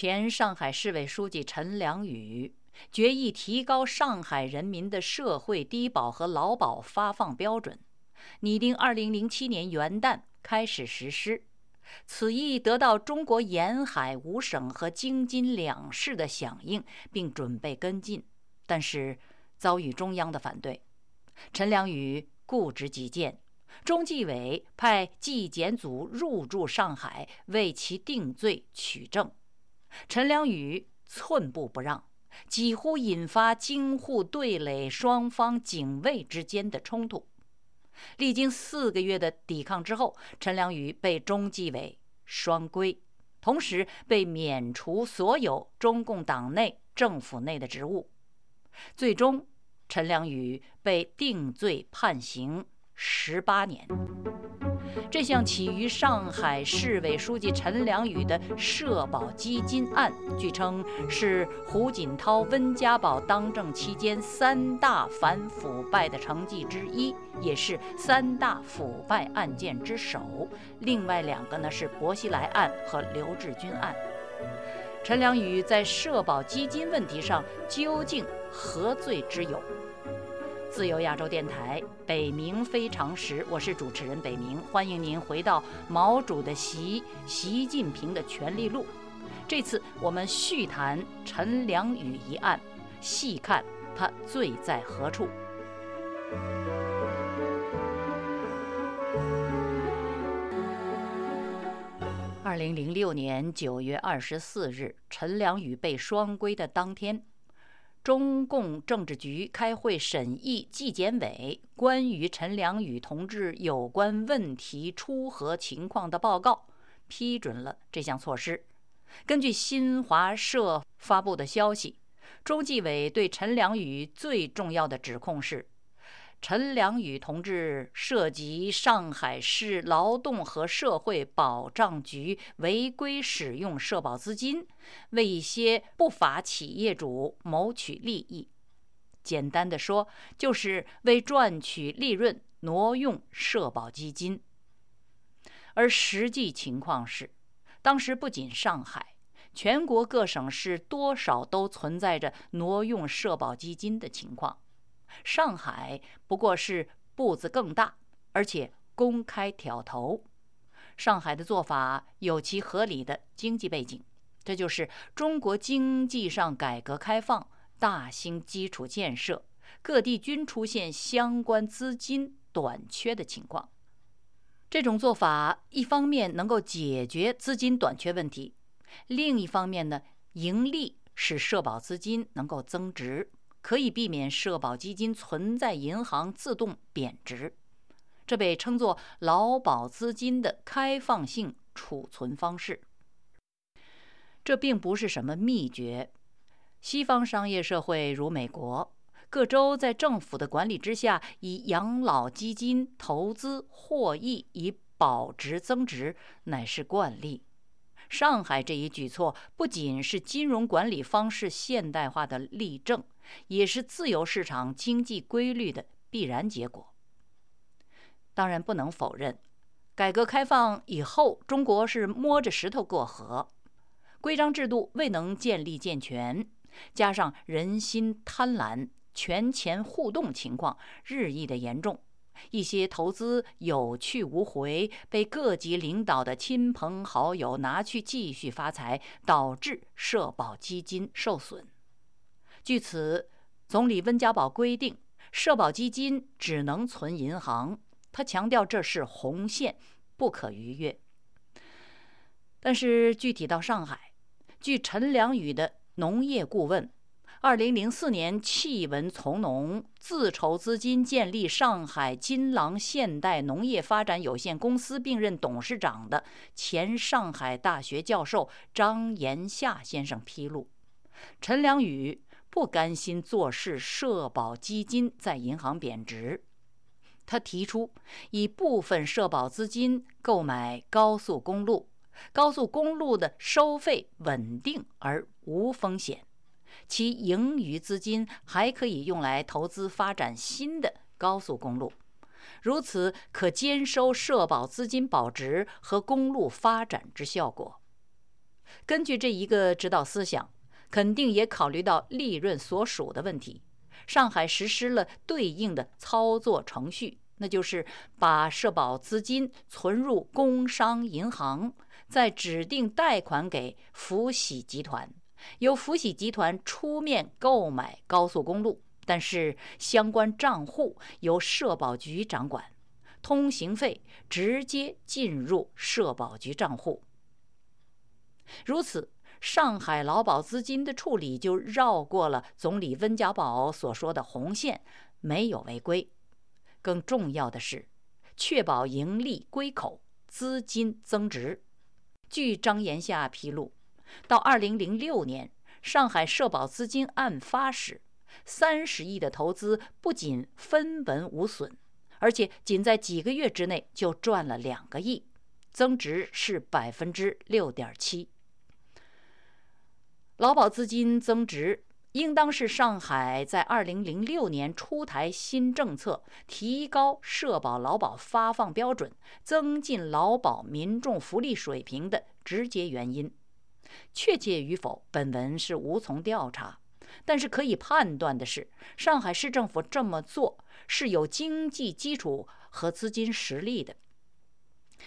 前上海市委书记陈良宇决议提高上海人民的社会低保和劳保发放标准，拟定2007年元旦开始实施。此意得到中国沿海五省和京津两市的响应，并准备跟进，但是遭遇中央的反对。陈良宇固执己见，中纪委派纪检组入驻上海，为其定罪取证。陈良宇寸步不让，几乎引发京沪对垒双方警卫之间的冲突。历经四个月的抵抗之后，陈良宇被中纪委双规，同时被免除所有中共党内、政府内的职务。最终，陈良宇被定罪判刑十八年。这项起于上海市委书记陈良宇的社保基金案，据称是胡锦涛、温家宝当政期间三大反腐败的成绩之一，也是三大腐败案件之首。另外两个呢是薄熙来案和刘志军案。陈良宇在社保基金问题上究竟何罪之有？自由亚洲电台北冥非常时，我是主持人北冥，欢迎您回到毛主的习，习近平的权力录。这次我们续谈陈良宇一案，细看他罪在何处。二零零六年九月二十四日，陈良宇被双规的当天。中共政治局开会审议纪检委关于陈良宇同志有关问题出核情况的报告，批准了这项措施。根据新华社发布的消息，中纪委对陈良宇最重要的指控是。陈良宇同志涉及上海市劳动和社会保障局违规使用社保资金，为一些不法企业主谋取利益。简单的说，就是为赚取利润挪用社保基金。而实际情况是，当时不仅上海，全国各省市多少都存在着挪用社保基金的情况。上海不过是步子更大，而且公开挑头。上海的做法有其合理的经济背景，这就是中国经济上改革开放、大兴基础建设，各地均出现相关资金短缺的情况。这种做法一方面能够解决资金短缺问题，另一方面呢，盈利使社保资金能够增值。可以避免社保基金存在银行自动贬值，这被称作劳保资金的开放性储存方式。这并不是什么秘诀，西方商业社会如美国，各州在政府的管理之下，以养老基金投资获益以保值增值乃是惯例。上海这一举措不仅是金融管理方式现代化的例证。也是自由市场经济规律的必然结果。当然，不能否认，改革开放以后，中国是摸着石头过河，规章制度未能建立健全，加上人心贪婪、权钱互动情况日益的严重，一些投资有去无回，被各级领导的亲朋好友拿去继续发财，导致社保基金受损。据此，总理温家宝规定，社保基金只能存银行。他强调这是红线，不可逾越。但是具体到上海，据陈良宇的农业顾问，二零零四年弃文从农，自筹资金建立上海金狼现代农业发展有限公司，并任董事长的前上海大学教授张延夏先生披露，陈良宇。不甘心坐视社保基金在银行贬值，他提出以部分社保资金购买高速公路，高速公路的收费稳定而无风险，其盈余资金还可以用来投资发展新的高速公路，如此可兼收社保资金保值和公路发展之效果。根据这一个指导思想，肯定也考虑到利润所属的问题。上海实施了对应的操作程序，那就是把社保资金存入工商银行，再指定贷款给福喜集团，由福喜集团出面购买高速公路，但是相关账户由社保局掌管，通行费直接进入社保局账户。如此。上海劳保资金的处理就绕过了总理温家宝所说的红线，没有违规。更重要的是，确保盈利归口，资金增值。据张延夏披露，到2006年，上海社保资金案发时，三十亿的投资不仅分文无损，而且仅在几个月之内就赚了两个亿，增值是百分之六点七。劳保资金增值，应当是上海在二零零六年出台新政策，提高社保劳保发放标准，增进劳保民众福利水平的直接原因。确切与否，本文是无从调查。但是可以判断的是，上海市政府这么做是有经济基础和资金实力的。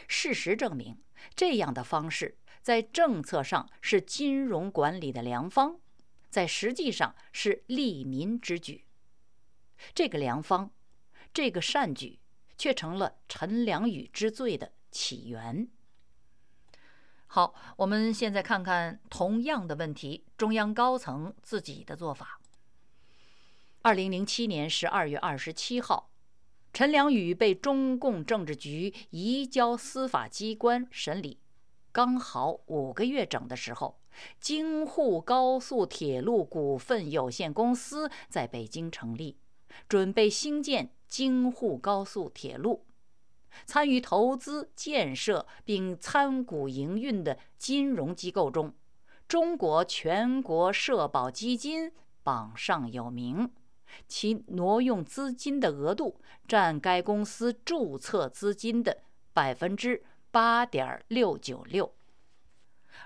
事实证明，这样的方式。在政策上是金融管理的良方，在实际上是利民之举。这个良方，这个善举，却成了陈良宇之罪的起源。好，我们现在看看同样的问题，中央高层自己的做法。二零零七年十二月二十七号，陈良宇被中共政治局移交司法机关审理。刚好五个月整的时候，京沪高速铁路股份有限公司在北京成立，准备兴建京沪高速铁路。参与投资建设并参股营运的金融机构中，中国全国社保基金榜上有名，其挪用资金的额度占该公司注册资金的百分之。八点六九六，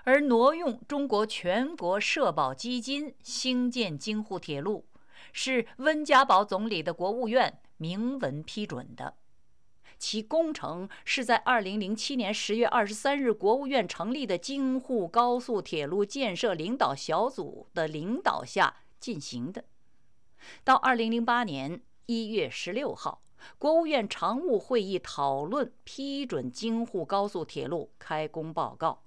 而挪用中国全国社保基金兴建京沪铁路，是温家宝总理的国务院明文批准的。其工程是在二零零七年十月二十三日国务院成立的京沪高速铁路建设领导小组的领导下进行的。到二零零八年一月十六号。国务院常务会议讨论批准京沪高速铁路开工报告。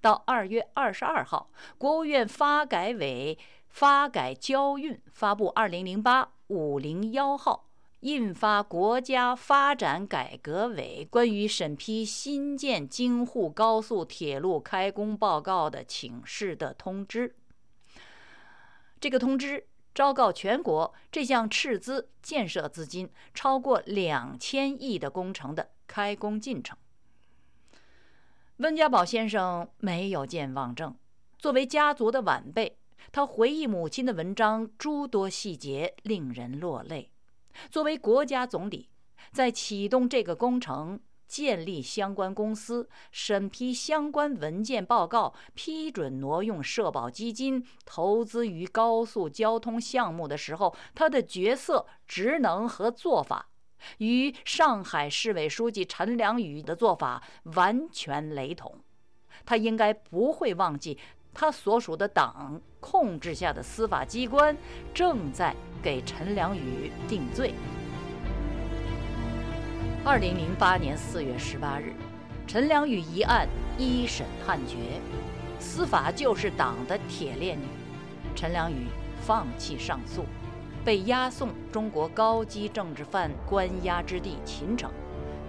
到二月二十二号，国务院发改委发改交运发布《二零零八五零幺号》，印发国家发展改革委关于审批新建京沪高速铁路开工报告的请示的通知。这个通知。昭告全国，这项斥资建设资金超过两千亿的工程的开工进程。温家宝先生没有健忘症，作为家族的晚辈，他回忆母亲的文章诸多细节令人落泪。作为国家总理，在启动这个工程。建立相关公司，审批相关文件报告，批准挪用社保基金投资于高速交通项目的时候，他的角色、职能和做法与上海市委书记陈良宇的做法完全雷同。他应该不会忘记，他所属的党控制下的司法机关正在给陈良宇定罪。二零零八年四月十八日，陈良宇一案一审判决，司法就是党的铁链女。陈良宇放弃上诉，被押送中国高级政治犯关押之地秦城，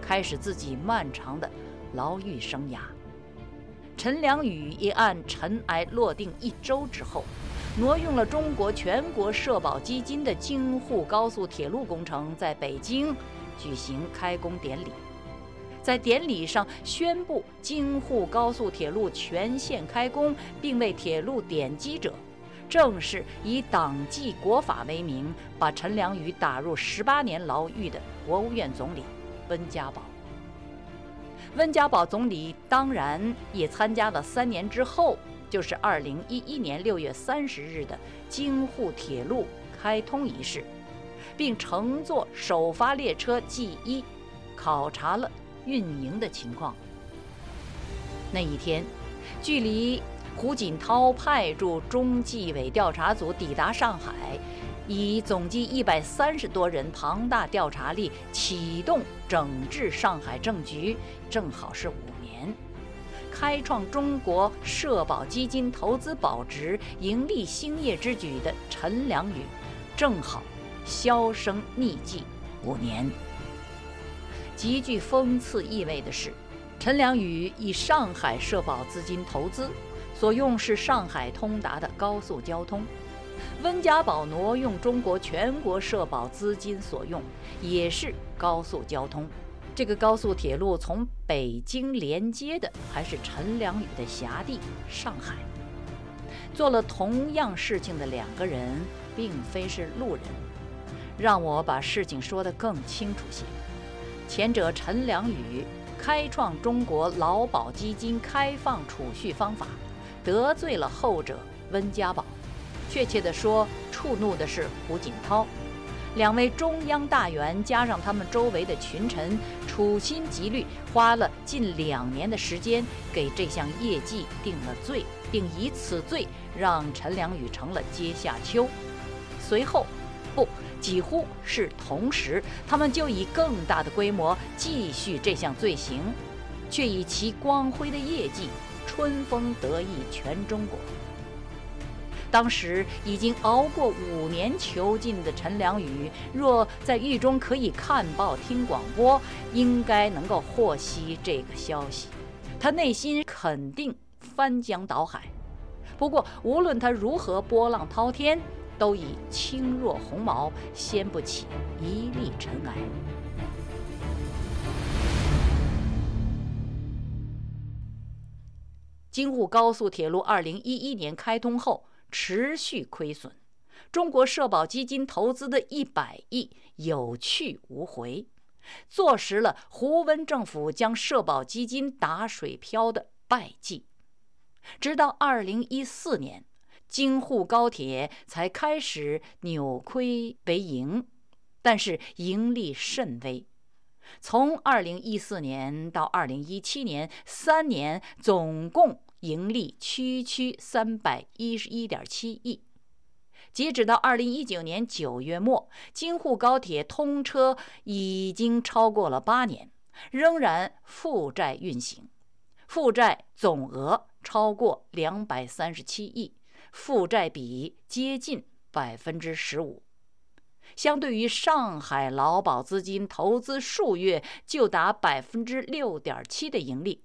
开始自己漫长的牢狱生涯。陈良宇一案尘埃落定一周之后，挪用了中国全国社保基金的京沪高速铁路工程在北京。举行开工典礼，在典礼上宣布京沪高速铁路全线开工，并为铁路奠基者，正是以党纪国法为名，把陈良宇打入十八年牢狱的国务院总理温家宝。温家宝总理当然也参加了三年之后就是2011年6月30日的京沪铁路开通仪式，并乘坐首发列车 G1 考察了运营的情况。那一天，距离胡锦涛派驻中纪委调查组抵达上海，以总计一百三十多人庞大调查力启动整治上海政局，正好是五年。开创中国社保基金投资保值、盈利兴业之举的陈良宇，正好销声匿迹五年。极具讽刺意味的是。陈良宇以上海社保资金投资，所用是上海通达的高速交通；温家宝挪用中国全国社保资金所用，也是高速交通。这个高速铁路从北京连接的还是陈良宇的辖地上海。做了同样事情的两个人，并非是路人。让我把事情说得更清楚些：前者陈良宇。开创中国劳保基金开放储蓄方法，得罪了后者温家宝。确切地说，触怒的是胡锦涛。两位中央大员加上他们周围的群臣，处心积虑，花了近两年的时间，给这项业绩定了罪，并以此罪让陈良宇成了阶下囚。随后，不。几乎是同时，他们就以更大的规模继续这项罪行，却以其光辉的业绩春风得意全中国。当时已经熬过五年囚禁的陈良宇，若在狱中可以看报听广播，应该能够获悉这个消息，他内心肯定翻江倒海。不过，无论他如何波浪滔天。都已轻若鸿毛，掀不起一粒尘埃。京沪高速铁路二零一一年开通后持续亏损，中国社保基金投资的一百亿有去无回，坐实了胡温政府将社保基金打水漂的败绩。直到二零一四年。京沪高铁才开始扭亏为盈，但是盈利甚微。从2014年到2017年三年，总共盈利区区311.7亿。截止到2019年9月末，京沪高铁通车已经超过了八年，仍然负债运行，负债总额超过237亿。负债比接近百分之十五，相对于上海劳保资金投资数月就达百分之六点七的盈利，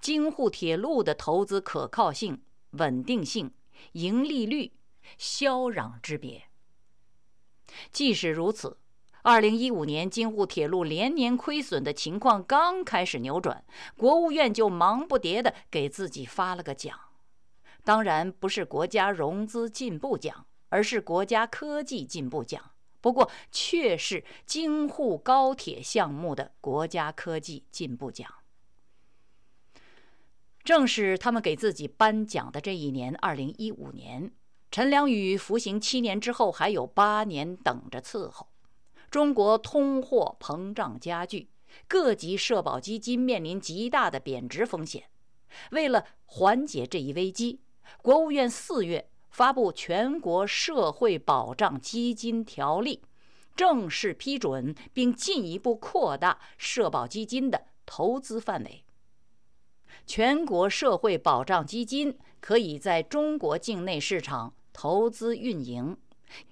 京沪铁路的投资可靠性、稳定性、盈利率霄壤之别。即使如此，二零一五年京沪铁路连年亏损的情况刚开始扭转，国务院就忙不迭地给自己发了个奖。当然不是国家融资进步奖，而是国家科技进步奖。不过，却是京沪高铁项目的国家科技进步奖。正是他们给自己颁奖的这一年，二零一五年，陈良宇服刑七年之后，还有八年等着伺候。中国通货膨胀加剧，各级社保基金面临极大的贬值风险。为了缓解这一危机，国务院四月发布《全国社会保障基金条例》，正式批准并进一步扩大社保基金的投资范围。全国社会保障基金可以在中国境内市场投资运营，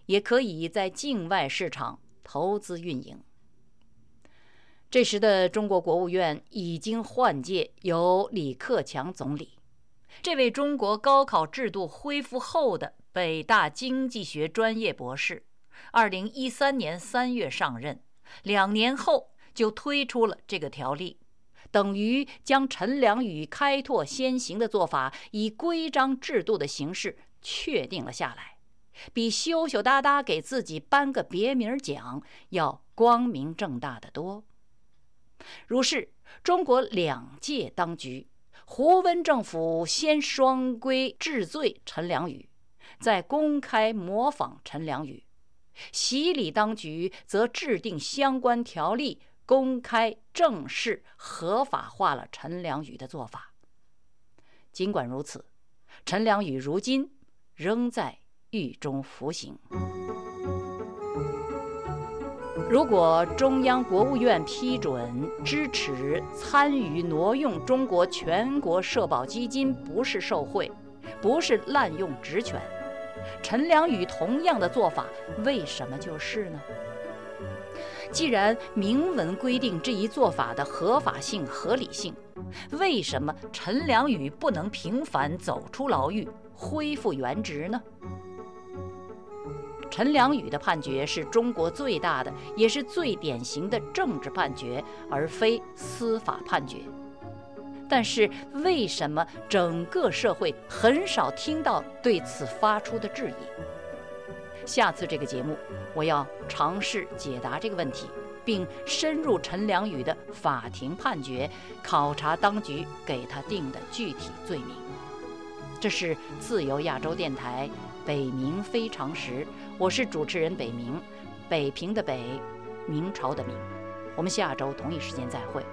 也可以在境外市场投资运营。这时的中国国务院已经换届，由李克强总理。这位中国高考制度恢复后的北大经济学专业博士，二零一三年三月上任，两年后就推出了这个条例，等于将陈良宇开拓先行的做法以规章制度的形式确定了下来，比羞羞答答给自己颁个别名奖要光明正大的多。如是，中国两届当局。胡温政府先双规治罪陈良宇，再公开模仿陈良宇；洗礼当局则制定相关条例，公开正式合法化了陈良宇的做法。尽管如此，陈良宇如今仍在狱中服刑。如果中央国务院批准支持参与挪用中国全国社保基金，不是受贿，不是滥用职权，陈良宇同样的做法为什么就是呢？既然明文规定这一做法的合法性、合理性，为什么陈良宇不能平反走出牢狱，恢复原职呢？陈良宇的判决是中国最大的，也是最典型的政治判决，而非司法判决。但是，为什么整个社会很少听到对此发出的质疑？下次这个节目，我要尝试解答这个问题，并深入陈良宇的法庭判决，考察当局给他定的具体罪名。这是自由亚洲电台北冥非常时。我是主持人北冥，北平的北，明朝的明。我们下周同一时间再会。